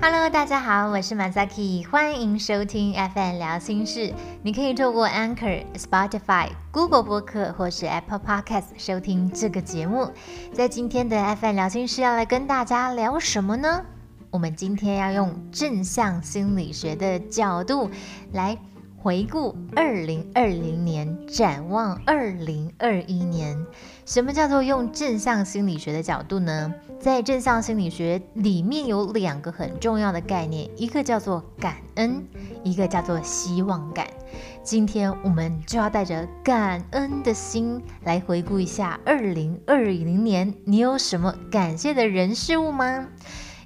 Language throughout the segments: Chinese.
Hello，大家好，我是 Masaki，欢迎收听 FM 聊心事。你可以透过 Anchor、Spotify、Google 播客或是 Apple Podcast 收听这个节目。在今天的 FM 聊心事要来跟大家聊什么呢？我们今天要用正向心理学的角度来回顾二零二零年，展望二零二一年。什么叫做用正向心理学的角度呢？在正向心理学里面有两个很重要的概念，一个叫做感恩，一个叫做希望感。今天我们就要带着感恩的心来回顾一下二零二零年，你有什么感谢的人事物吗？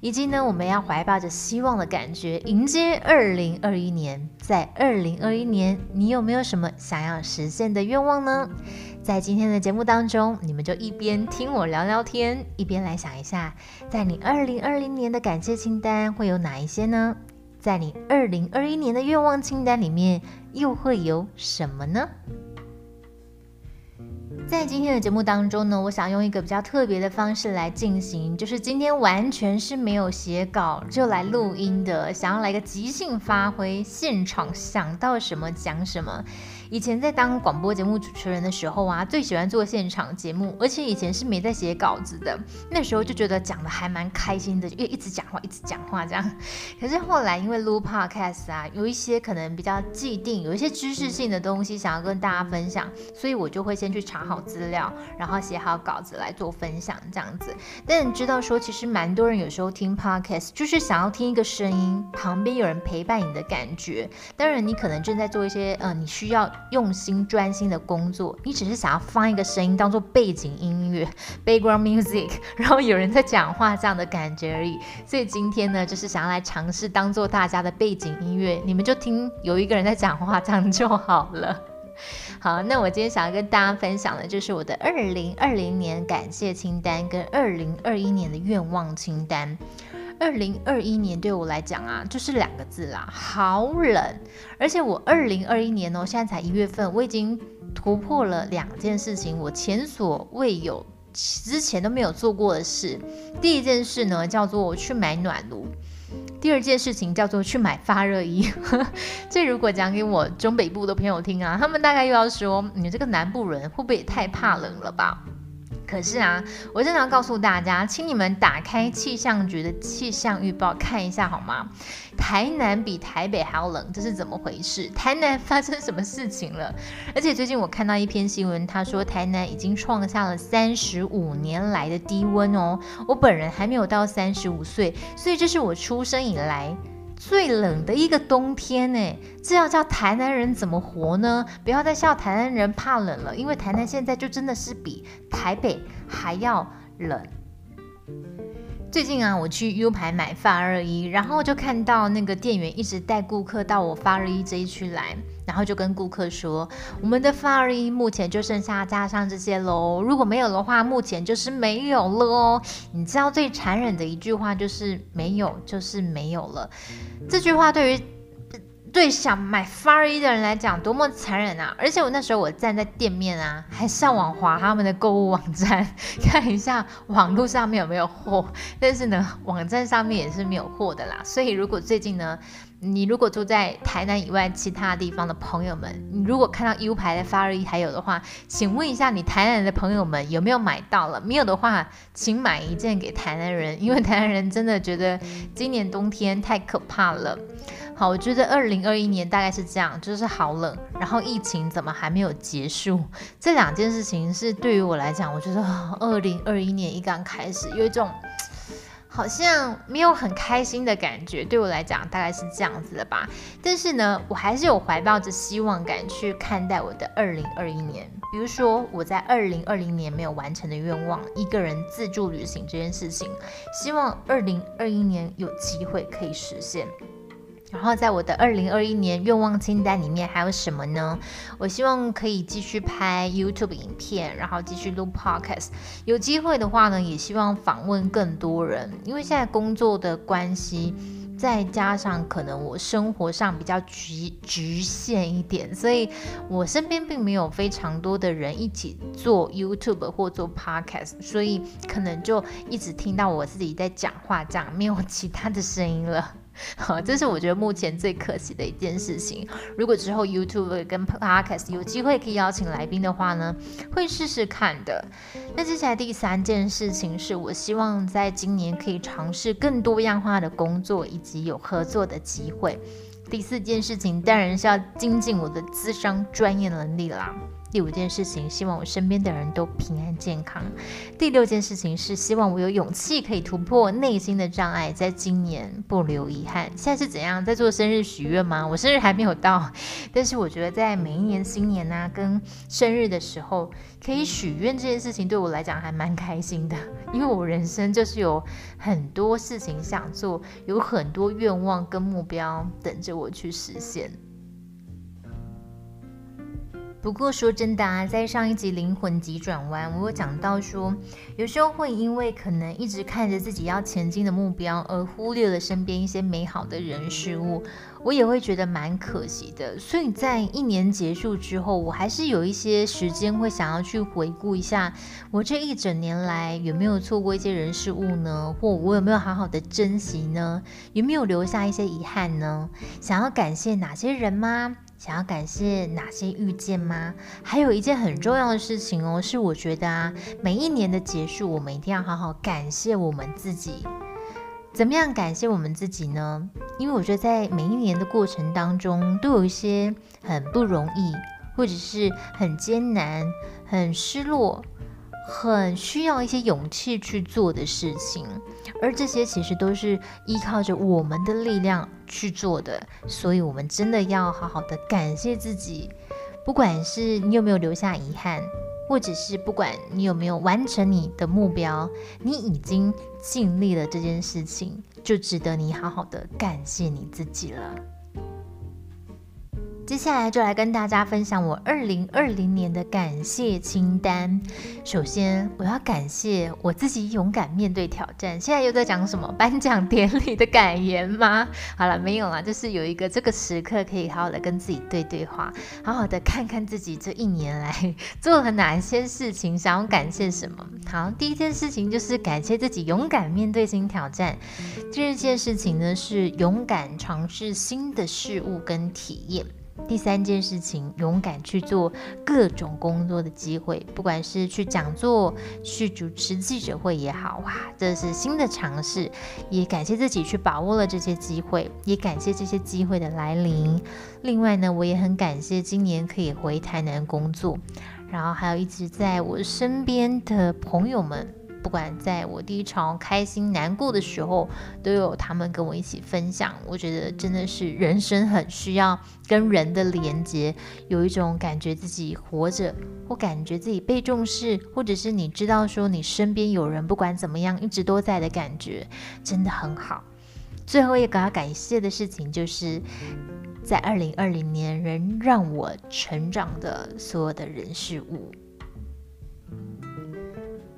以及呢，我们要怀抱着希望的感觉迎接二零二一年。在二零二一年，你有没有什么想要实现的愿望呢？在今天的节目当中，你们就一边听我聊聊天，一边来想一下，在你二零二零年的感谢清单会有哪一些呢？在你二零二一年的愿望清单里面又会有什么呢？在今天的节目当中呢，我想用一个比较特别的方式来进行，就是今天完全是没有写稿就来录音的，想要来个即兴发挥，现场想到什么讲什么。以前在当广播节目主持人的时候啊，最喜欢做现场节目，而且以前是没在写稿子的。那时候就觉得讲的还蛮开心的，因为一直讲话，一直讲话这样。可是后来因为录 podcast 啊，有一些可能比较既定，有一些知识性的东西想要跟大家分享，所以我就会先去查好资料，然后写好稿子来做分享这样子。但你知道说，其实蛮多人有时候听 podcast 就是想要听一个声音，旁边有人陪伴你的感觉。当然，你可能正在做一些呃，你需要。用心专心的工作，你只是想要放一个声音当做背景音乐 然后有人在讲话这样的感觉而已。所以今天呢，就是想要来尝试当做大家的背景音乐，你们就听有一个人在讲话这样就好了。好，那我今天想要跟大家分享的就是我的二零二零年感谢清单跟二零二一年的愿望清单。二零二一年对我来讲啊，就是两个字啦，好冷。而且我二零二一年哦，现在才一月份，我已经突破了两件事情，我前所未有、之前都没有做过的事。第一件事呢，叫做我去买暖炉；第二件事情叫做去买发热衣。这如果讲给我中北部的朋友听啊，他们大概又要说，你这个南部人会不会也太怕冷了吧？可是啊，我真的要告诉大家，请你们打开气象局的气象预报看一下好吗？台南比台北还要冷，这是怎么回事？台南发生什么事情了？而且最近我看到一篇新闻，他说台南已经创下了三十五年来的低温哦。我本人还没有到三十五岁，所以这是我出生以来。最冷的一个冬天呢，这要叫台南人怎么活呢？不要再笑台南人怕冷了，因为台南现在就真的是比台北还要冷。最近啊，我去 U 牌买发热衣，然后就看到那个店员一直带顾客到我发热衣这一区来，然后就跟顾客说，我们的发热衣目前就剩下加上这些喽，如果没有的话，目前就是没有了哦。你知道最残忍的一句话就是没有就是没有了，这句话对于。对想买 Far E 的人来讲，多么残忍啊！而且我那时候我站在店面啊，还上网划他们的购物网站，看一下网络上面有没有货。但是呢，网站上面也是没有货的啦。所以如果最近呢，你如果住在台南以外其他地方的朋友们，你如果看到 U 牌的发热衣还有的话，请问一下你台南的朋友们有没有买到了？没有的话，请买一件给台南人，因为台南人真的觉得今年冬天太可怕了。好，我觉得二零二一年大概是这样，就是好冷，然后疫情怎么还没有结束？这两件事情是对于我来讲，我觉得二零二一年一刚开始有一种好像没有很开心的感觉。对我来讲，大概是这样子的吧。但是呢，我还是有怀抱着希望感去看待我的二零二一年。比如说，我在二零二零年没有完成的愿望，一个人自助旅行这件事情，希望二零二一年有机会可以实现。然后在我的二零二一年愿望清单里面还有什么呢？我希望可以继续拍 YouTube 影片，然后继续录 Podcast。有机会的话呢，也希望访问更多人，因为现在工作的关系。再加上可能我生活上比较局局限一点，所以我身边并没有非常多的人一起做 YouTube 或做 Podcast，所以可能就一直听到我自己在讲话，这样没有其他的声音了。好，这是我觉得目前最可惜的一件事情。如果之后 YouTube 跟 Podcast 有机会可以邀请来宾的话呢，会试试看的。那接下来第三件事情是我希望在今年可以尝试更多样化的工作，以及有合作的机会。第四件事情当然是要精进我的智商专业能力啦。第五件事情，希望我身边的人都平安健康。第六件事情是希望我有勇气可以突破内心的障碍，在今年不留遗憾。现在是怎样在做生日许愿吗？我生日还没有到，但是我觉得在每一年新年呐跟生日的时候，可以许愿这件事情对我来讲还蛮开心的，因为我人生就是有很多事情想做，有很多愿望跟目标等着我去实现。不过说真的啊，在上一集灵魂急转弯，我有讲到说，有时候会因为可能一直看着自己要前进的目标，而忽略了身边一些美好的人事物，我也会觉得蛮可惜的。所以在一年结束之后，我还是有一些时间会想要去回顾一下，我这一整年来有没有错过一些人事物呢？或我有没有好好的珍惜呢？有没有留下一些遗憾呢？想要感谢哪些人吗？想要感谢哪些遇见吗？还有一件很重要的事情哦，是我觉得啊，每一年的结束，我们一定要好好感谢我们自己。怎么样感谢我们自己呢？因为我觉得在每一年的过程当中，都有一些很不容易，或者是很艰难、很失落。很需要一些勇气去做的事情，而这些其实都是依靠着我们的力量去做的，所以我们真的要好好的感谢自己。不管是你有没有留下遗憾，或者是不管你有没有完成你的目标，你已经尽力了这件事情，就值得你好好的感谢你自己了。接下来就来跟大家分享我二零二零年的感谢清单。首先，我要感谢我自己勇敢面对挑战。现在又在讲什么 颁奖典礼的感言吗？好了，没有了，就是有一个这个时刻可以好好的跟自己对对话，好好的看看自己这一年来 做了哪一些事情，想要感谢什么。好，第一件事情就是感谢自己勇敢面对新挑战。第二件事情呢是勇敢尝试新的事物跟体验。第三件事情，勇敢去做各种工作的机会，不管是去讲座、去主持记者会也好，哇，这是新的尝试，也感谢自己去把握了这些机会，也感谢这些机会的来临。另外呢，我也很感谢今年可以回台南工作，然后还有一直在我身边的朋友们。不管在我低潮、开心、难过的时候，都有他们跟我一起分享。我觉得真的是人生很需要跟人的连接，有一种感觉自己活着，或感觉自己被重视，或者是你知道说你身边有人不管怎么样一直都在的感觉，真的很好。最后一个要感谢的事情，就是在二零二零年仍让我成长的所有的人事物。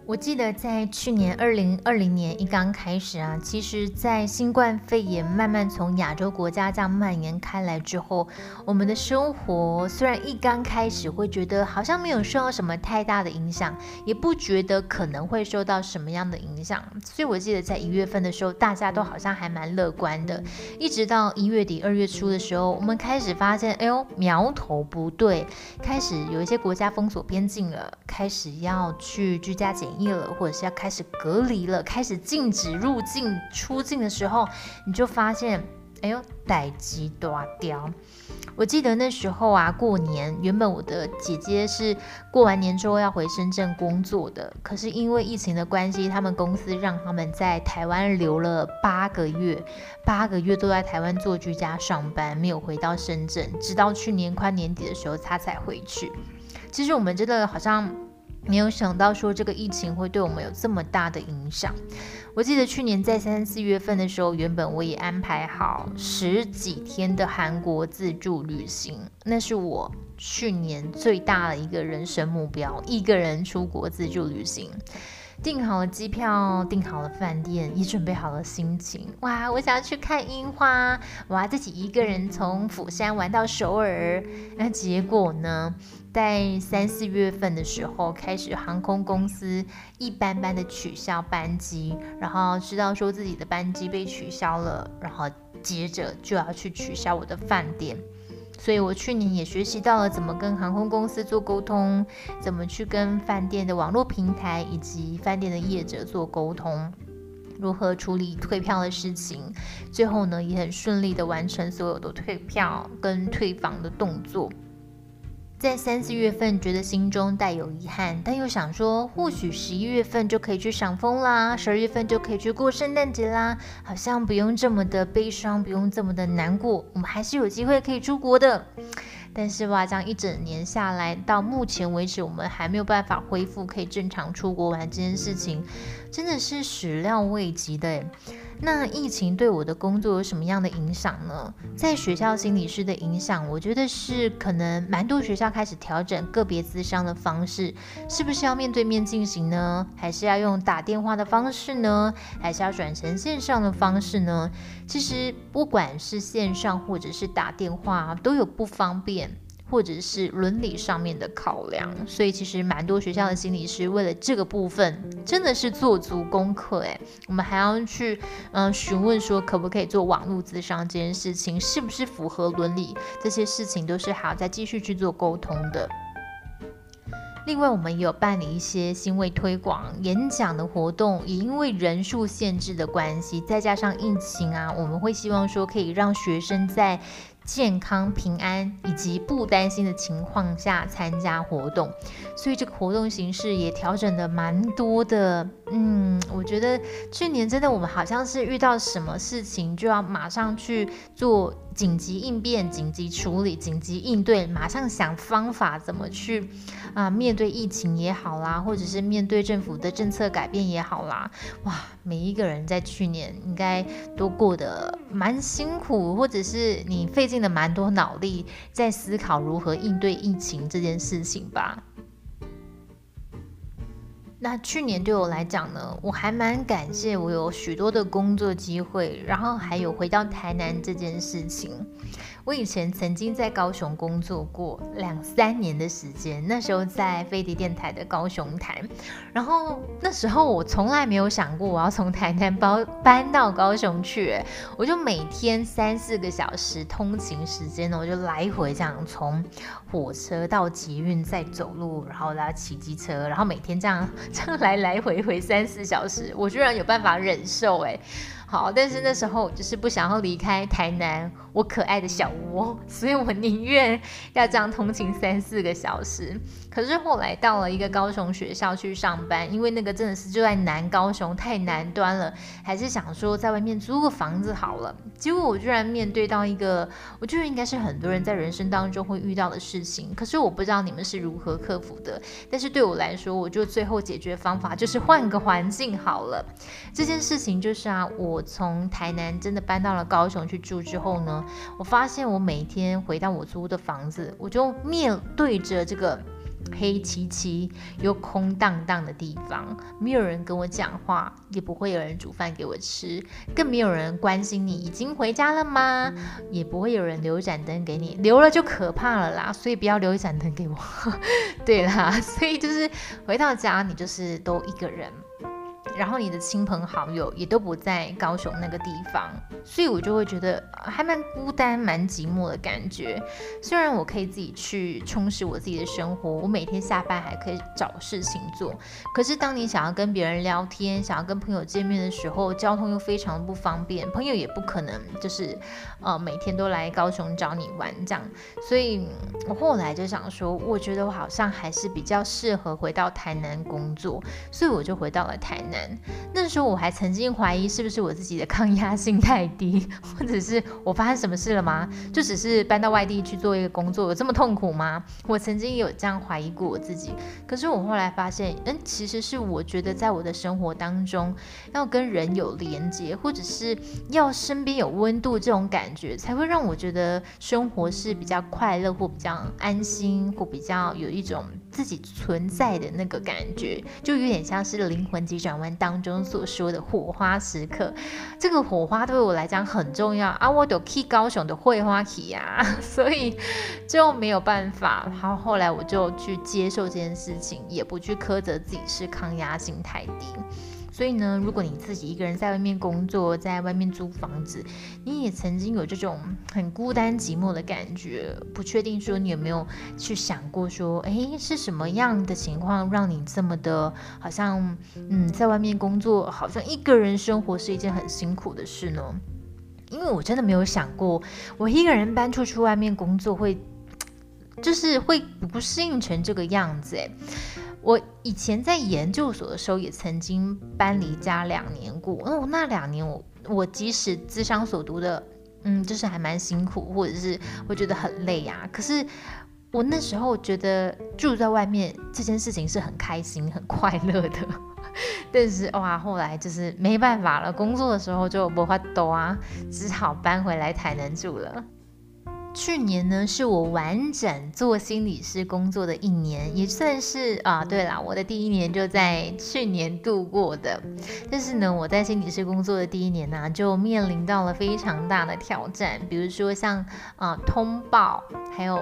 我记得在去年二零二零年一刚开始啊，其实，在新冠肺炎慢慢从亚洲国家这样蔓延开来之后，我们的生活虽然一刚开始会觉得好像没有受到什么太大的影响，也不觉得可能会受到什么样的影响，所以我记得在一月份的时候，大家都好像还蛮乐观的。一直到一月底二月初的时候，我们开始发现，哎呦，苗头不对，开始有一些国家封锁边境了，开始要去居家检。了，或者是要开始隔离了，开始禁止入境出境的时候，你就发现，哎呦，待机断掉。我记得那时候啊，过年原本我的姐姐是过完年之后要回深圳工作的，可是因为疫情的关系，他们公司让他们在台湾留了八个月，八个月都在台湾做居家上班，没有回到深圳，直到去年快年底的时候，他才回去。其实我们真的好像。没有想到说这个疫情会对我们有这么大的影响。我记得去年在三四月份的时候，原本我也安排好十几天的韩国自助旅行，那是我去年最大的一个人生目标，一个人出国自助旅行。订好了机票，订好了饭店，也准备好了心情。哇，我想要去看樱花，我要自己一个人从釜山玩到首尔。那结果呢，在三四月份的时候，开始航空公司一般般的取消班机，然后知道说自己的班机被取消了，然后接着就要去取消我的饭店。所以我去年也学习到了怎么跟航空公司做沟通，怎么去跟饭店的网络平台以及饭店的业者做沟通，如何处理退票的事情。最后呢，也很顺利的完成所有的退票跟退房的动作。在三四月份觉得心中带有遗憾，但又想说，或许十一月份就可以去赏枫啦，十二月份就可以去过圣诞节啦，好像不用这么的悲伤，不用这么的难过，我们还是有机会可以出国的。但是哇，这样一整年下来，到目前为止，我们还没有办法恢复可以正常出国玩这件事情，真的是始料未及的。那疫情对我的工作有什么样的影响呢？在学校心理师的影响，我觉得是可能蛮多学校开始调整个别咨商的方式，是不是要面对面进行呢？还是要用打电话的方式呢？还是要转成线上的方式呢？其实不管是线上或者是打电话，都有不方便。或者是伦理上面的考量，所以其实蛮多学校的心理师为了这个部分，真的是做足功课诶，我们还要去嗯询问说可不可以做网络咨商这件事情，是不是符合伦理，这些事情都是还要再继续去做沟通的。另外，我们也有办理一些新位推广演讲的活动，也因为人数限制的关系，再加上疫情啊，我们会希望说可以让学生在。健康、平安以及不担心的情况下参加活动，所以这个活动形式也调整的蛮多的。嗯，我觉得去年真的我们好像是遇到什么事情就要马上去做。紧急应变、紧急处理、紧急应对，马上想方法怎么去啊面对疫情也好啦，或者是面对政府的政策改变也好啦，哇，每一个人在去年应该都过得蛮辛苦，或者是你费尽了蛮多脑力在思考如何应对疫情这件事情吧。那去年对我来讲呢，我还蛮感谢我有许多的工作机会，然后还有回到台南这件事情。我以前曾经在高雄工作过两三年的时间，那时候在飞碟电台的高雄台，然后那时候我从来没有想过我要从台南搬搬到高雄去，我就每天三四个小时通勤时间呢，我就来回这样从火车到捷运再走路，然后来骑机车，然后每天这样这样来来回回三四小时，我居然有办法忍受哎。好，但是那时候就是不想要离开台南，我可爱的小窝，所以我宁愿要这样通勤三四个小时。可是后来到了一个高雄学校去上班，因为那个真的是就在南高雄，太南端了，还是想说在外面租个房子好了。结果我居然面对到一个，我觉得应该是很多人在人生当中会遇到的事情。可是我不知道你们是如何克服的。但是对我来说，我就最后解决方法就是换个环境好了。这件事情就是啊，我从台南真的搬到了高雄去住之后呢，我发现我每天回到我租的房子，我就面对着这个。黑漆漆又空荡荡的地方，没有人跟我讲话，也不会有人煮饭给我吃，更没有人关心你已经回家了吗？也不会有人留一盏灯给你，留了就可怕了啦，所以不要留一盏灯给我。对啦，所以就是回到家，你就是都一个人。然后你的亲朋好友也都不在高雄那个地方，所以我就会觉得还蛮孤单、蛮寂寞的感觉。虽然我可以自己去充实我自己的生活，我每天下班还可以找事情做，可是当你想要跟别人聊天、想要跟朋友见面的时候，交通又非常不方便，朋友也不可能就是呃每天都来高雄找你玩这样。所以我后来就想说，我觉得我好像还是比较适合回到台南工作，所以我就回到了台南。那时候我还曾经怀疑是不是我自己的抗压性太低，或者是我发生什么事了吗？就只是搬到外地去做一个工作，有这么痛苦吗？我曾经有这样怀疑过我自己。可是我后来发现，嗯，其实是我觉得在我的生活当中，要跟人有连接，或者是要身边有温度这种感觉，才会让我觉得生活是比较快乐或比较安心，或比较有一种自己存在的那个感觉，就有点像是灵魂急转弯当中所说的火花时刻。这个火花对我来讲很重要啊！我都 key 高雄的会花体呀，所以就没有办法。然后后来我就去接受这件事情，也不去苛责自己是抗压性太低。所以呢，如果你自己一个人在外面工作，在外面租房子，你也曾经有这种很孤单寂寞的感觉，不确定说你有没有去想过说，哎，是什么样的情况让你这么的，好像嗯，在外面工作，好像一个人生活是一件很辛苦的事呢？因为我真的没有想过，我一个人搬出去外面工作会，就是会不适应成这个样子，哎。我以前在研究所的时候，也曾经搬离家两年过。哦，那两年我我即使智商所读的，嗯，就是还蛮辛苦，或者是我觉得很累呀。可是我那时候觉得住在外面这件事情是很开心、很快乐的。但是哇，后来就是没办法了，工作的时候就无法多啊，只好搬回来台南住了。去年呢，是我完整做心理师工作的一年，也算是啊，对啦，我的第一年就在去年度过的。但是呢，我在心理师工作的第一年呢，就面临到了非常大的挑战，比如说像啊通报，还有。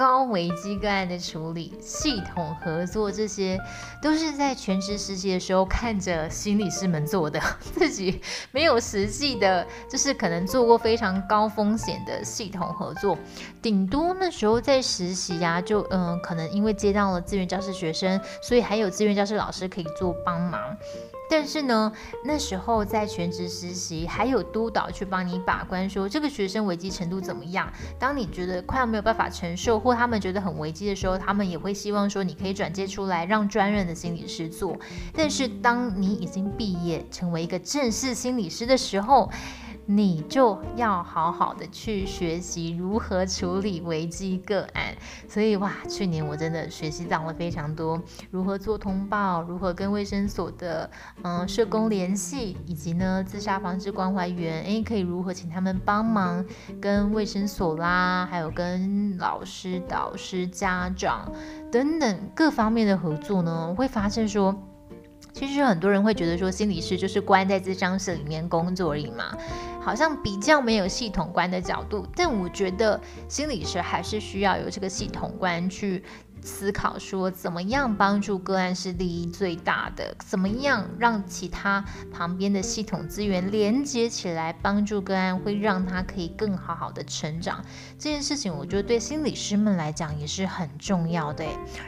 高危机个案的处理、系统合作，这些都是在全职实习的时候看着心理师们做的，自己没有实际的，就是可能做过非常高风险的系统合作，顶多那时候在实习呀，就嗯，可能因为接到了资源教师学生，所以还有资源教师老师可以做帮忙。但是呢，那时候在全职实习，还有督导去帮你把关，说这个学生危机程度怎么样。当你觉得快要没有办法承受，或他们觉得很危机的时候，他们也会希望说你可以转接出来，让专任的心理师做。但是当你已经毕业，成为一个正式心理师的时候，你就要好好的去学习如何处理危机个案，所以哇，去年我真的学习到了非常多，如何做通报，如何跟卫生所的嗯社工联系，以及呢自杀防治关怀员，诶，可以如何请他们帮忙跟卫生所啦，还有跟老师、导师、家长等等各方面的合作呢，我会发现说。其实很多人会觉得说，心理师就是关在这张室里面工作而已嘛，好像比较没有系统观的角度。但我觉得心理师还是需要有这个系统观去。思考说怎么样帮助个案是利益最大的？怎么样让其他旁边的系统资源连接起来，帮助个案会让他可以更好好的成长？这件事情我觉得对心理师们来讲也是很重要的。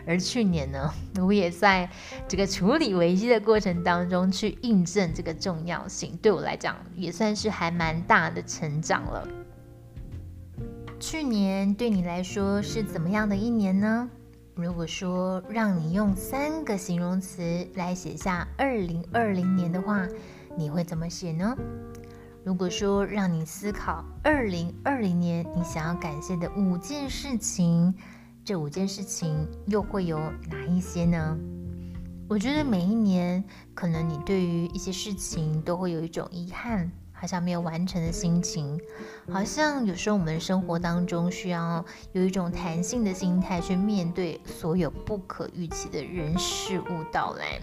而去年呢，我也在这个处理危机的过程当中去印证这个重要性，对我来讲也算是还蛮大的成长了。去年对你来说是怎么样的一年呢？如果说让你用三个形容词来写下二零二零年的话，你会怎么写呢？如果说让你思考二零二零年你想要感谢的五件事情，这五件事情又会有哪一些呢？我觉得每一年，可能你对于一些事情都会有一种遗憾。好像没有完成的心情，好像有时候我们生活当中需要有一种弹性的心态去面对所有不可预期的人事物到来。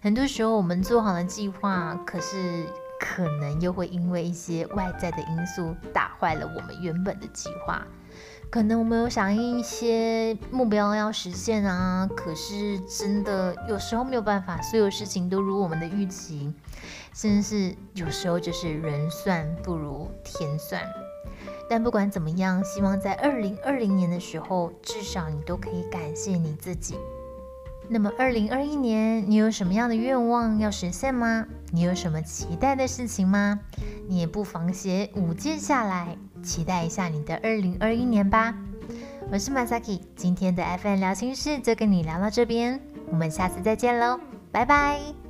很多时候我们做好了计划，可是可能又会因为一些外在的因素打坏了我们原本的计划。可能我们有想一些目标要实现啊，可是真的有时候没有办法，所有事情都如我们的预期。真是有时候就是人算不如天算，但不管怎么样，希望在二零二零年的时候，至少你都可以感谢你自己。那么二零二一年，你有什么样的愿望要实现吗？你有什么期待的事情吗？你也不妨写五件下来，期待一下你的二零二一年吧。我是 Masaki，今天的 FM 聊心事就跟你聊到这边，我们下次再见喽，拜拜。